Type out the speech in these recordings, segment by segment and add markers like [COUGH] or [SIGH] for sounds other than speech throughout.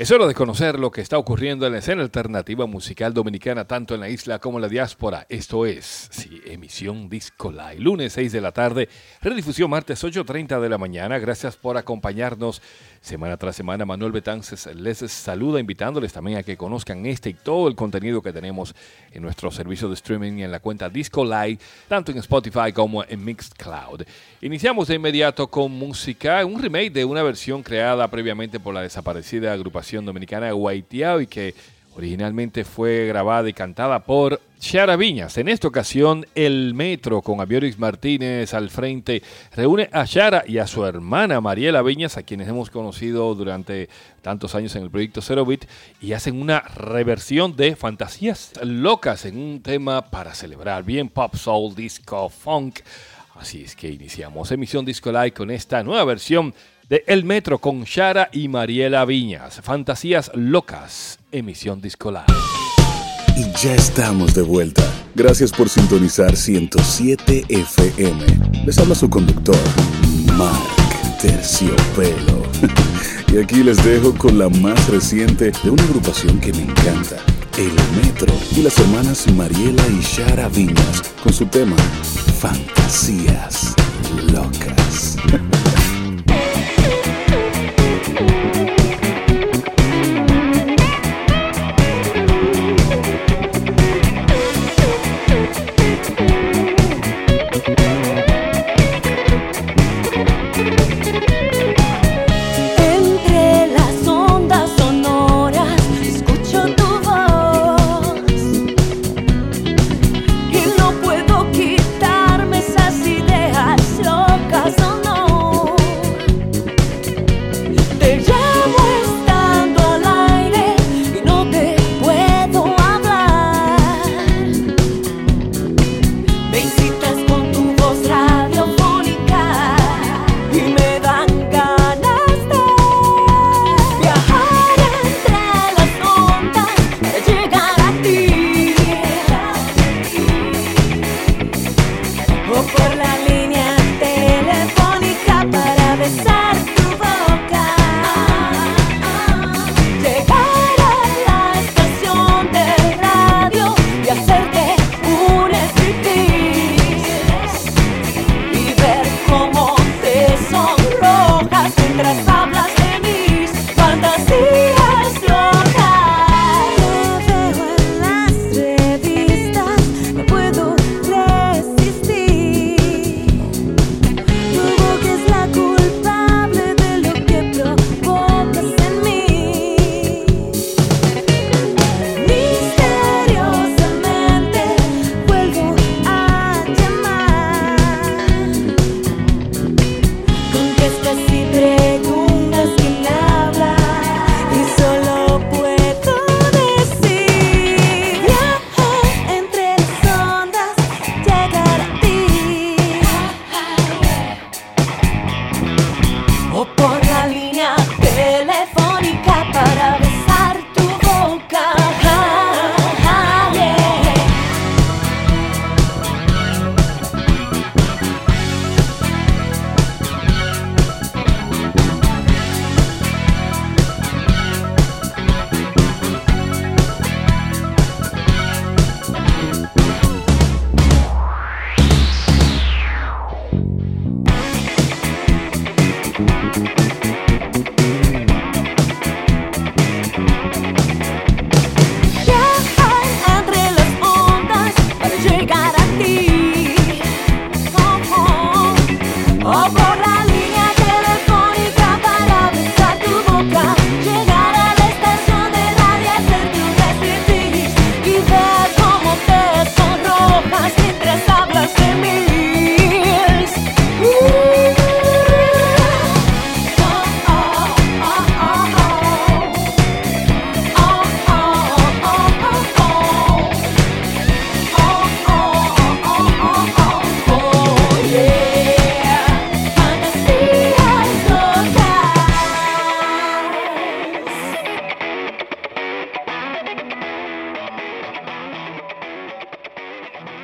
Es hora de conocer lo que está ocurriendo en la escena alternativa musical dominicana, tanto en la isla como en la diáspora. Esto es, sí, emisión Disco Live, lunes 6 de la tarde, redifusión martes 8.30 de la mañana. Gracias por acompañarnos semana tras semana. Manuel Betances les saluda, invitándoles también a que conozcan este y todo el contenido que tenemos en nuestro servicio de streaming y en la cuenta Disco Live, tanto en Spotify como en Mixcloud. Iniciamos de inmediato con música, un remake de una versión creada previamente por la desaparecida agrupación dominicana Guaitiao y que originalmente fue grabada y cantada por Chiara Viñas. En esta ocasión, el Metro, con Avioris Martínez al frente, reúne a Chiara y a su hermana Mariela Viñas, a quienes hemos conocido durante tantos años en el proyecto Zero Beat, y hacen una reversión de Fantasías Locas en un tema para celebrar bien pop, soul, disco, funk. Así es que iniciamos emisión Disco Live con esta nueva versión de El Metro con Shara y Mariela Viñas. Fantasías locas, emisión discolar. Y ya estamos de vuelta. Gracias por sintonizar 107 FM. Les habla su conductor, Mark Terciopelo. [LAUGHS] y aquí les dejo con la más reciente de una agrupación que me encanta. El Metro y las hermanas Mariela y Shara Viñas con su tema Fantasías Locas. [LAUGHS]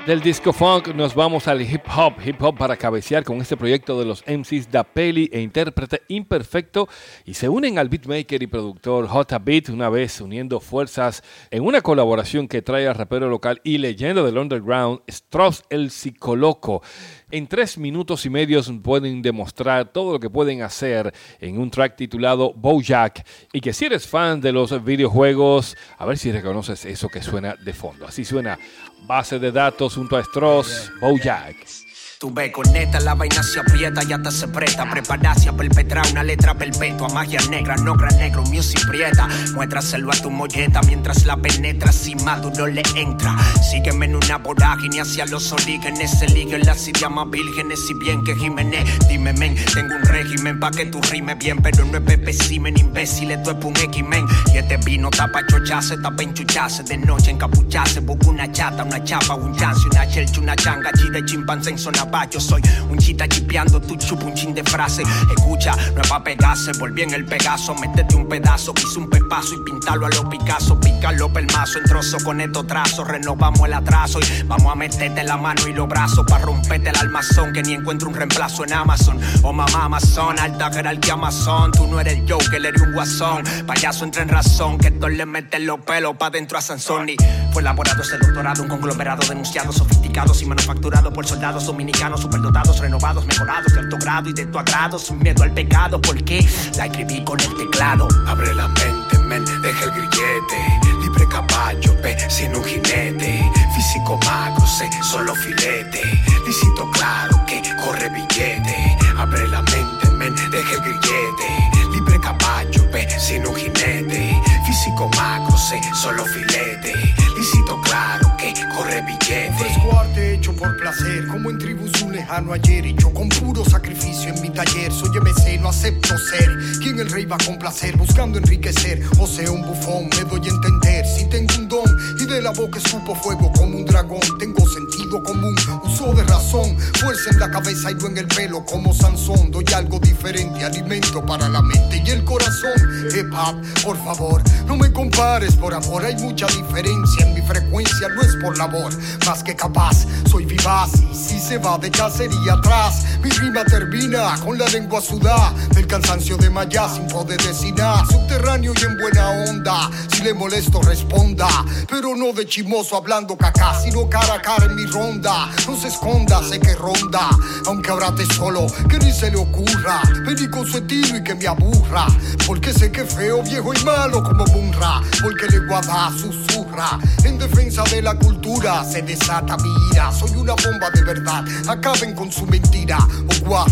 Del disco funk nos vamos al hip hop, hip hop para cabecear con este proyecto de los MCs Da Peli e intérprete imperfecto y se unen al beatmaker y productor J Beat una vez uniendo fuerzas en una colaboración que trae al rapero local y leyenda del underground Strauss el Psicoloco. En tres minutos y medio pueden demostrar todo lo que pueden hacer en un track titulado Bojack y que si eres fan de los videojuegos, a ver si reconoces eso que suena de fondo. Así suena base de datos junto a Stross, Bojack. Tu ve con neta, la vaina se aprieta y hasta se presta. Preparacia perpetrar una letra perpetua. Magia negra, no gran negro, music prieta. Muéstraselo a tu molleta mientras la penetra. Si maduro le entra. Sígueme en una vorágine hacia los orígenes. Se liguen las idiomas vírgenes. Si bien que Jiménez, dime men. Tengo un régimen pa' que tú rime bien. Pero no es Pepe Simen, imbécil. Esto es un X-Men. Y este vino tapa chochase, tapa enchuchase. De noche encapuchase. Busco una chata, una chapa, un chance, una chelcha, una changa. Chida chimpancé en zona yo soy un chita chipeando, tu chup un chin de frase. Escucha, no es pa' pegarse, volví en el pegazo. Métete un pedazo, quise un pepazo y pintarlo a los Picasso. Pícalo pelmazo en trozo con estos trazos. Renovamos el atraso y vamos a meterte la mano y los brazos para romperte el almazón. Que ni encuentro un reemplazo en Amazon. Oh mamá Amazon, alta jerarquía Amazon. Tú no eres yo, que le un guasón. Payaso entra en razón, que todos le meten los pelos pa' dentro a Sansoni. Fue elaborado ese doctorado, un conglomerado denunciado, sofisticados y manufacturado por soldados dominicanos superdotados, renovados, mejorados de alto grado y de tu agrado, sin miedo al pecado, porque la escribí con el teclado. Abre la mente, men, deja el grillete, libre caballo, ve, sin un jinete, físico magro, sé, solo filete, lícito claro que corre billete, abre la mente, men, deja el grillete, libre caballo, ve, sin un jinete, físico magro, sé, solo filete, lícito claro que corre billete hecho por placer, como en tribus un lejano ayer, hecho con puro sacrificio en mi taller. Soy MC, no acepto ser quien el rey va a complacer, buscando enriquecer. O sea, un bufón, me doy a entender. Si tengo un don y de la boca escupo fuego como un dragón, tengo sentido común, uso de razón, fuerza en la cabeza y no en el pelo, como Sansón. Doy algo diferente, alimento para la mente y el corazón. Hip por favor, no me compares por amor, hay mucha diferencia en mi frecuencia, no es por labor, más que capaz soy vivaz. Y si se va de cacería atrás, mi rima termina con la lengua sudada del cansancio de Maya sin poder decir nada. Subterráneo y en buena onda, si le molesto responda, pero no de chimoso hablando caca, sino cara a cara en mi ronda. No se esconda, sé que ronda, aunque ahora solo, que ni se le ocurra. Vení con su estilo y que me aburra, porque sé que feo, viejo y malo como Munra, porque le guada susurra. En defensa de la cultura se desata mi ira soy una bomba de verdad. Acaben con su mentira o a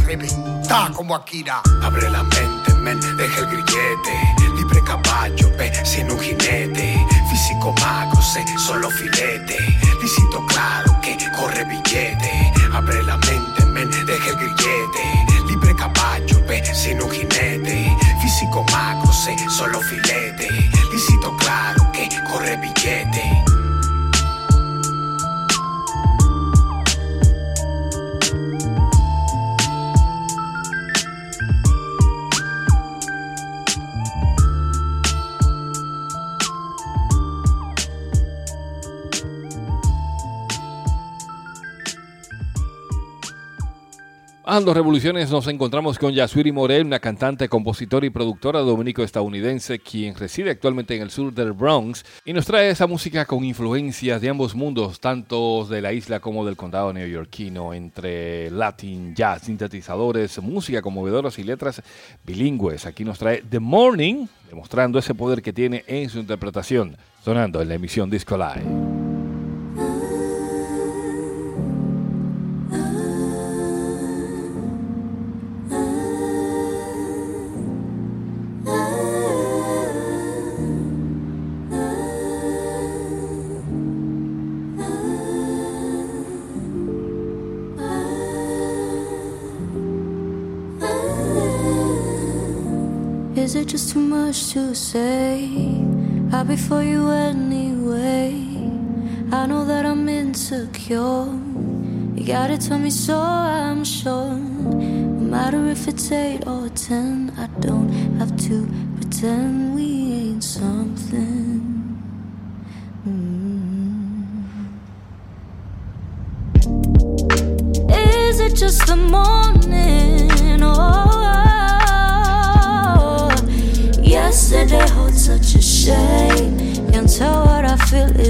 como Akira. Abre la mente, men, deja el grillete. Libre caballo, ve, sin un jinete. Físico magro, sé, solo filete. Lícito claro que corre billete. Abre la mente, men, deja el grillete. Libre caballo, ve, sin un jinete. Físico magro, sé, solo filete. Lícito claro que corre billete. Ando Revoluciones nos encontramos con Yasuri Morel, una cantante, compositora y productora dominico-estadounidense quien reside actualmente en el sur del Bronx y nos trae esa música con influencias de ambos mundos, tanto de la isla como del condado neoyorquino, entre latin, jazz, sintetizadores, música conmovedoras y letras bilingües. Aquí nos trae The Morning, demostrando ese poder que tiene en su interpretación, sonando en la emisión Disco Live. Say? I'll be for you anyway. I know that I'm insecure. You gotta tell me so, I'm sure. No matter if it's eight or ten, I don't have to pretend we ain't something. Mm. it just the morning?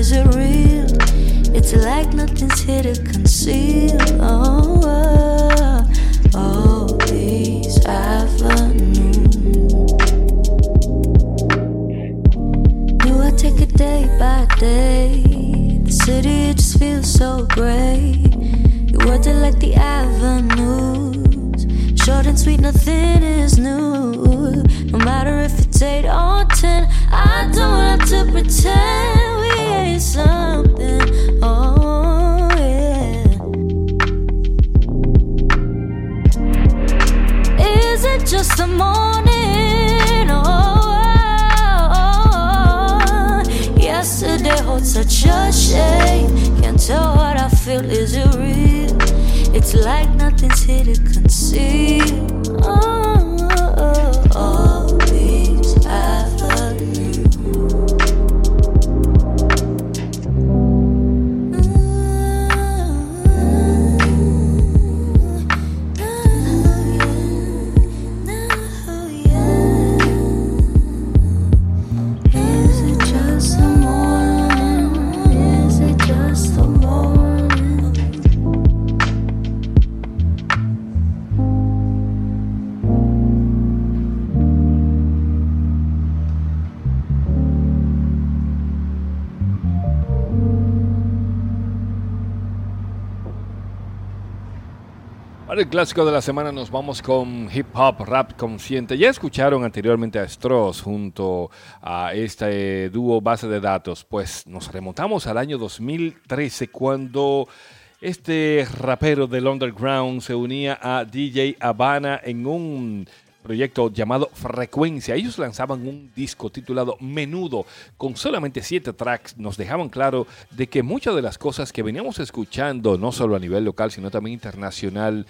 Is it real? It's like nothing's here to conceal. Oh, oh all these avenues. You I take it day by day. The city it just feels so great. You worked it like the avenues. Short and sweet, nothing is it real? It's like nothing's here to conceal. Clásico de la semana nos vamos con hip hop rap consciente. Ya escucharon anteriormente a Stross junto a este dúo base de datos. Pues nos remontamos al año 2013 cuando este rapero del underground se unía a DJ Habana en un proyecto llamado Frecuencia. Ellos lanzaban un disco titulado Menudo con solamente siete tracks. Nos dejaban claro de que muchas de las cosas que veníamos escuchando, no solo a nivel local, sino también internacional,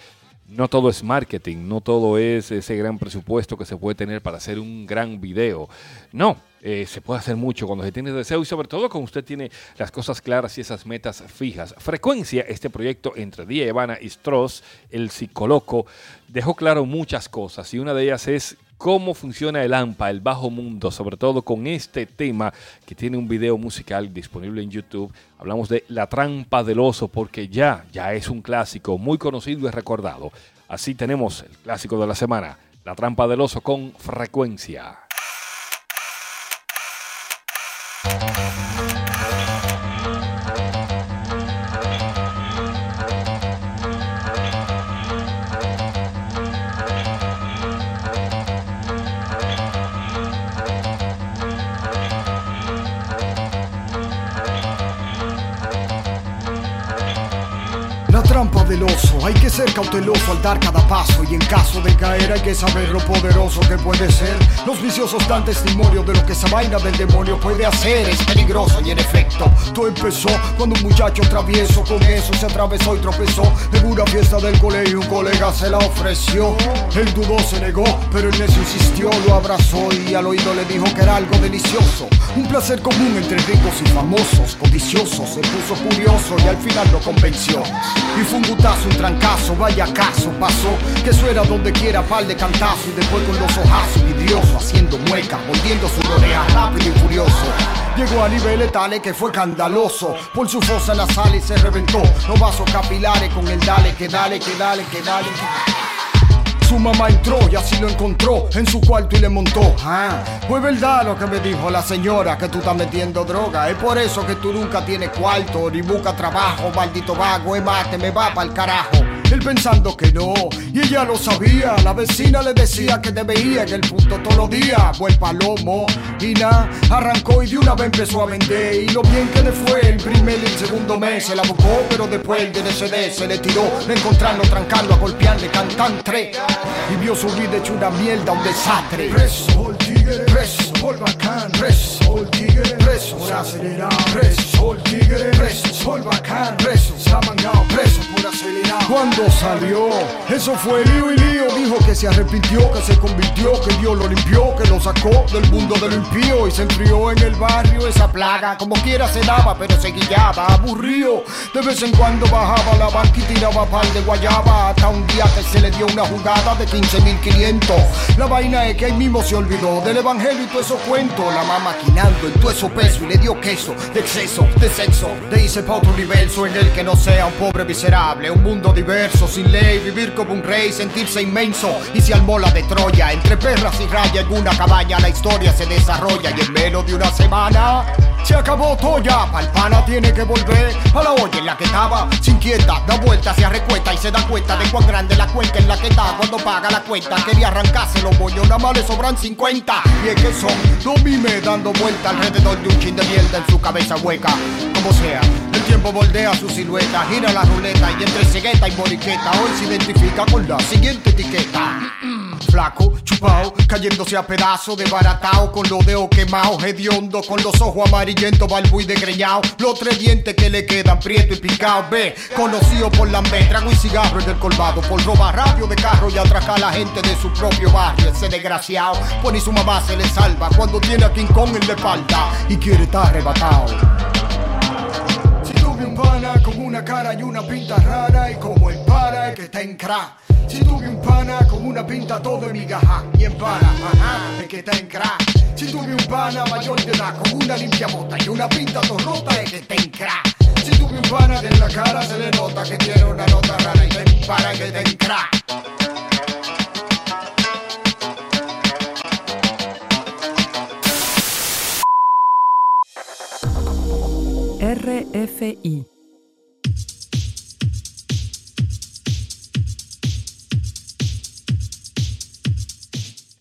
no todo es marketing, no todo es ese gran presupuesto que se puede tener para hacer un gran video. No, eh, se puede hacer mucho cuando se tiene deseo y sobre todo cuando usted tiene las cosas claras y esas metas fijas. Frecuencia, este proyecto entre Día Evana y Stross, el psicoloco, dejó claro muchas cosas y una de ellas es cómo funciona el AMPA, el bajo mundo, sobre todo con este tema que tiene un video musical disponible en YouTube. Hablamos de La trampa del oso porque ya, ya es un clásico muy conocido y recordado. Así tenemos el clásico de la semana, La trampa del oso con frecuencia. Hay que ser cauteloso al dar cada paso y en caso de caer hay que saber lo poderoso que puede ser. Los viciosos dan testimonio de lo que esa vaina del demonio puede hacer, es peligroso y en efecto, todo empezó cuando un muchacho travieso con eso se atravesó y tropezó en una fiesta del colegio, un colega se la ofreció. Él dudó, se negó, pero el necio insistió, lo abrazó y al oído le dijo que era algo delicioso. Un placer común entre ricos y famosos, codicioso, se puso curioso y al final lo convenció. Y fue un un trancazo, vaya caso pasó. Que eso era donde quiera, pal de cantazo Y después con los ojazos, vidrioso, haciendo muecas Volviendo su oreja rápido y furioso. Llegó a niveles tales que fue escandaloso. Por su fosa nasal y se reventó. Los vasos capilares con el dale, que dale, que dale, que dale su mamá entró y así lo encontró en su cuarto y le montó. Ah, fue verdad lo que me dijo la señora, que tú estás metiendo droga. Es por eso que tú nunca tienes cuarto, ni busca trabajo, maldito vago, es mate, me va pa'l carajo. Él pensando que no, y ella lo sabía. La vecina le decía que te veía en el punto todos los días. Fue el palomo, y nada, arrancó y de una vez empezó a vender. Y lo bien que le fue el primer y el segundo mes. Se la buscó, pero después el DNCD se le tiró. De encontrarlo, trancarlo, a golpearle, cantan tres. Y vio su vida hecho una mierda, un desastre. Preso, el tigre, preso, el bacán, preso, el tigre, preso, por acelerar, preso, el tigre, preso, el bacán, preso, mangado, preso por acelerar. cuando salió. Eso fue lío y lío. Dijo que se arrepintió, que se convirtió, que Dios lo limpió, que lo sacó del mundo del impío y se enfrió en el barrio esa plaga. Como quiera se daba, pero se guillaba, aburrido. De vez en cuando bajaba la banca y tiraba pan de guayaba. Hasta un día que se le dio una jugada de 15.500. La vaina es que ahí mismo se olvidó del evangelio y todo eso cuento. La mamá maquinando en todo eso peso y le dio queso de exceso, de sexo. De irse pa' otro universo en el que no sea un pobre miserable. Un mundo diverso, sin ley, vivir como un rey, sentirse inmenso. Y se armó de Troya, entre perras y raya en una cabaña la historia se desarrolla y en menos de una semana se acabó Toya. Palpana tiene que volver a la olla en la que estaba, sin quieta, da vuelta, se arrecueta y se da cuenta de cuán grande la cuenta en la que está cuando paga la cuenta. Quería arrancarse los bollos, nada más le sobran 50. Y es que son dos dando vuelta alrededor de un chin de mierda en su cabeza hueca. Como sea, el tiempo moldea su silueta, gira la ruleta y entre cegueta y moriqueta hoy se identifica con la siguiente etiqueta. Flaco, chupao, cayéndose a pedazo, baratao con los dedos quemados, hediondo, con los ojos amarillentos, balbu y degreñado, los tres dientes que le quedan prieto y picado, ve, conocido por la trago y cigarro en el colmado, por robar radio de carro y atracar a la gente de su propio barrio, ese desgraciado, pues su mamá se le salva cuando tiene a King Kong en la espalda y quiere estar arrebatado. Una cara y una pinta rara y como el para el que está en crack si tuve un pana con una pinta todo en migaja y en pana, ajá, es que está en crack. Si tuve un pana mayor de edad con una limpia bota y una pinta todo rota, es que está en crack. Si tuve un pana que en la cara se le nota que tiene una nota rara y te para que está en crack. RFI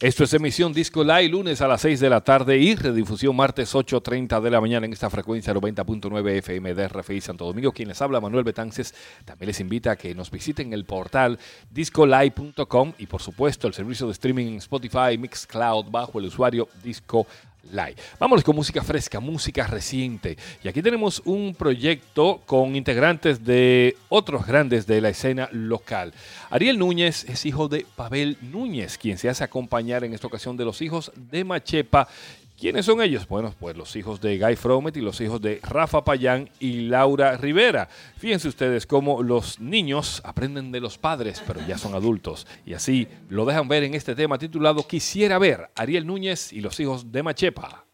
Esto es emisión Disco Live, lunes a las 6 de la tarde y redifusión martes 8.30 de la mañana en esta frecuencia 90.9 FM de RFI Santo Domingo. Quien les habla, Manuel Betances, también les invita a que nos visiten el portal discolive.com y por supuesto el servicio de streaming en Spotify, Mixcloud bajo el usuario Disco Vámonos con música fresca, música reciente. Y aquí tenemos un proyecto con integrantes de otros grandes de la escena local. Ariel Núñez es hijo de Pavel Núñez, quien se hace acompañar en esta ocasión de los hijos de Machepa ¿Quiénes son ellos? Bueno, pues los hijos de Guy Fromet y los hijos de Rafa Payán y Laura Rivera. Fíjense ustedes cómo los niños aprenden de los padres, pero ya son adultos. Y así lo dejan ver en este tema titulado Quisiera ver Ariel Núñez y los hijos de Machepa.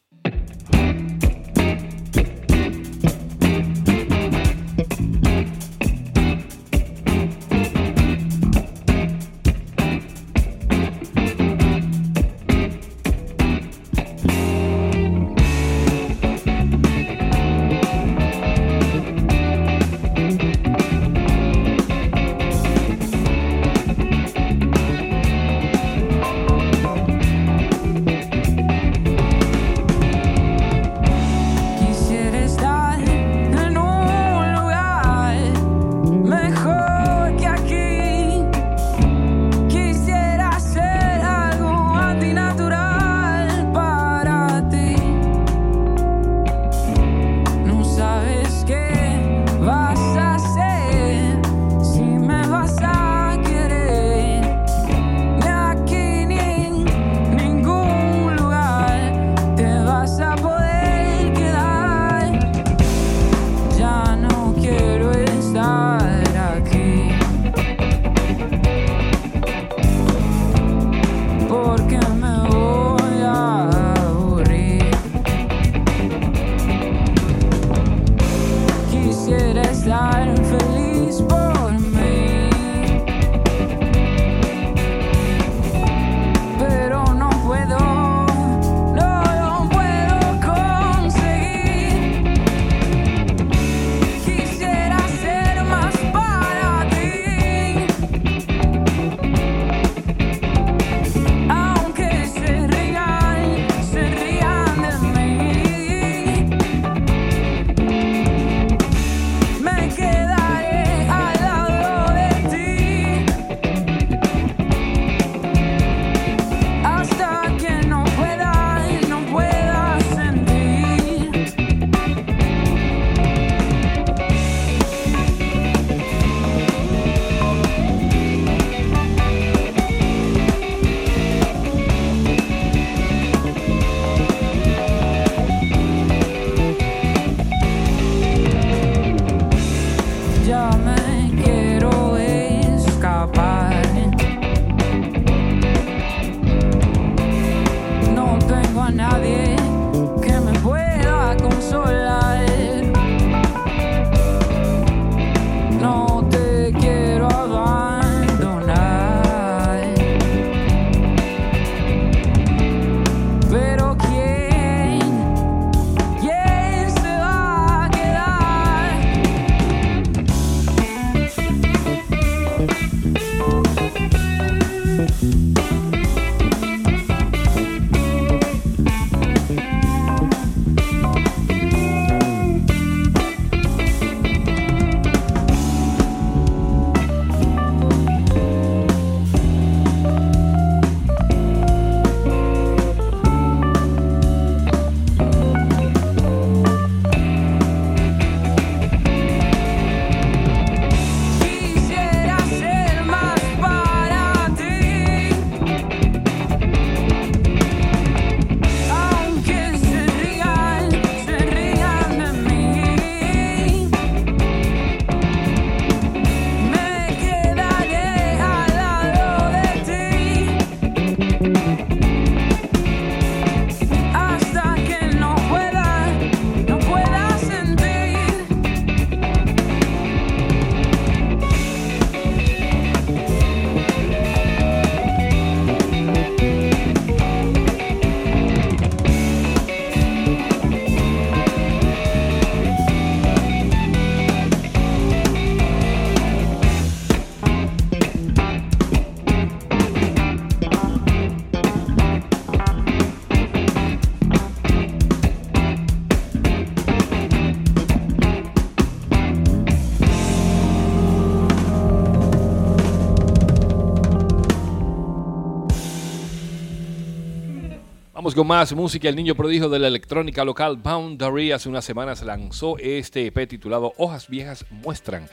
Vamos con más música. El niño prodigio de la electrónica local Boundary hace unas semanas lanzó este EP titulado Hojas Viejas Muestran.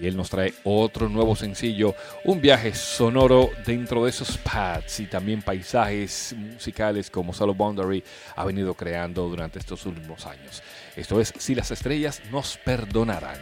Y él nos trae otro nuevo sencillo, un viaje sonoro dentro de esos pads y también paisajes musicales como Solo Boundary ha venido creando durante estos últimos años. Esto es Si las estrellas nos perdonarán.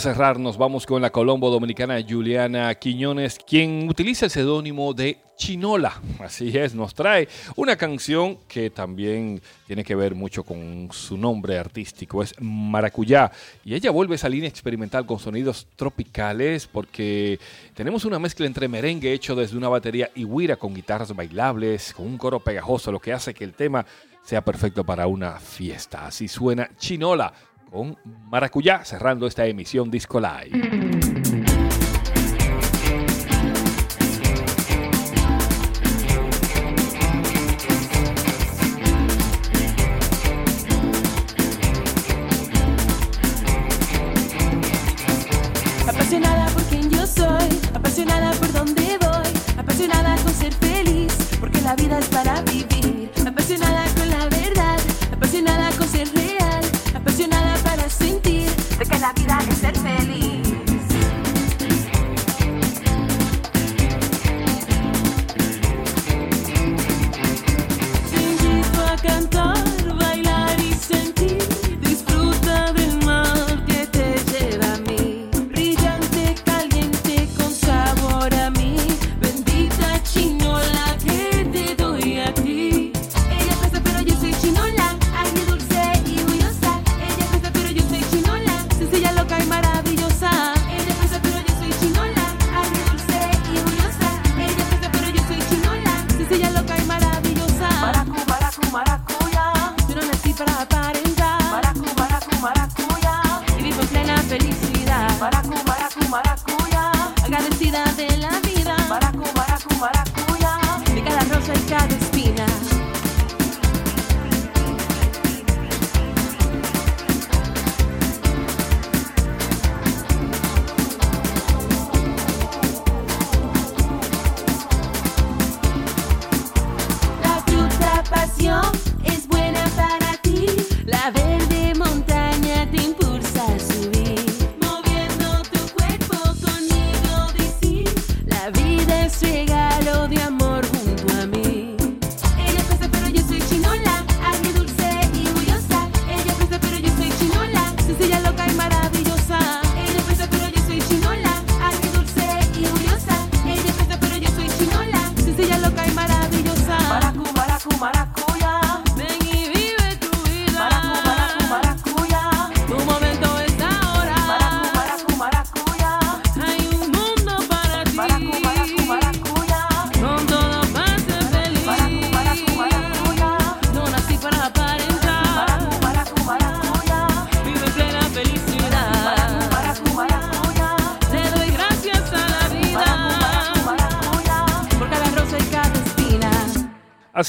Cerrar, nos vamos con la colombo dominicana Juliana Quiñones, quien utiliza el seudónimo de Chinola. Así es, nos trae una canción que también tiene que ver mucho con su nombre artístico, es Maracuyá. Y ella vuelve a esa línea experimental con sonidos tropicales porque tenemos una mezcla entre merengue hecho desde una batería y huira con guitarras bailables, con un coro pegajoso, lo que hace que el tema sea perfecto para una fiesta. Así suena Chinola con Maracuyá, cerrando esta emisión Disco Live.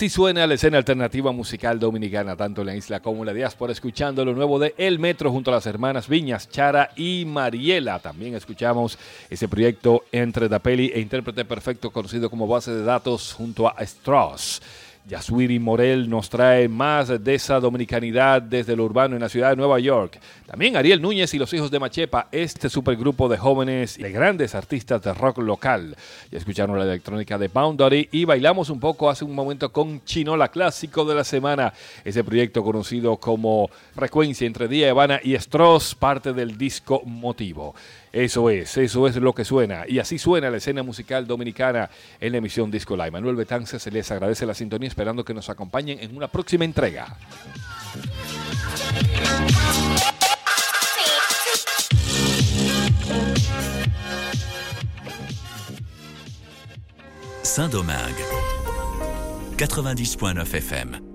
Así suena la escena alternativa musical dominicana, tanto en la isla como en la diáspora, escuchando lo nuevo de El Metro junto a las hermanas Viñas, Chara y Mariela. También escuchamos ese proyecto entre Dapeli e Intérprete Perfecto, conocido como base de datos junto a Strauss. Yasuiri Morel nos trae más de esa dominicanidad desde lo urbano en la ciudad de Nueva York. También Ariel Núñez y los hijos de Machepa, este supergrupo de jóvenes y de grandes artistas de rock local. Ya escucharon la electrónica de Boundary y bailamos un poco hace un momento con Chinola, clásico de la semana. Ese proyecto conocido como Frecuencia entre Día Habana y Stross, parte del disco Motivo. Eso es, eso es lo que suena. Y así suena la escena musical dominicana en la emisión Disco Live. Manuel Betance se les agradece la sintonía esperando que nos acompañen en una próxima entrega. Saint-Domingue. 90.9 FM.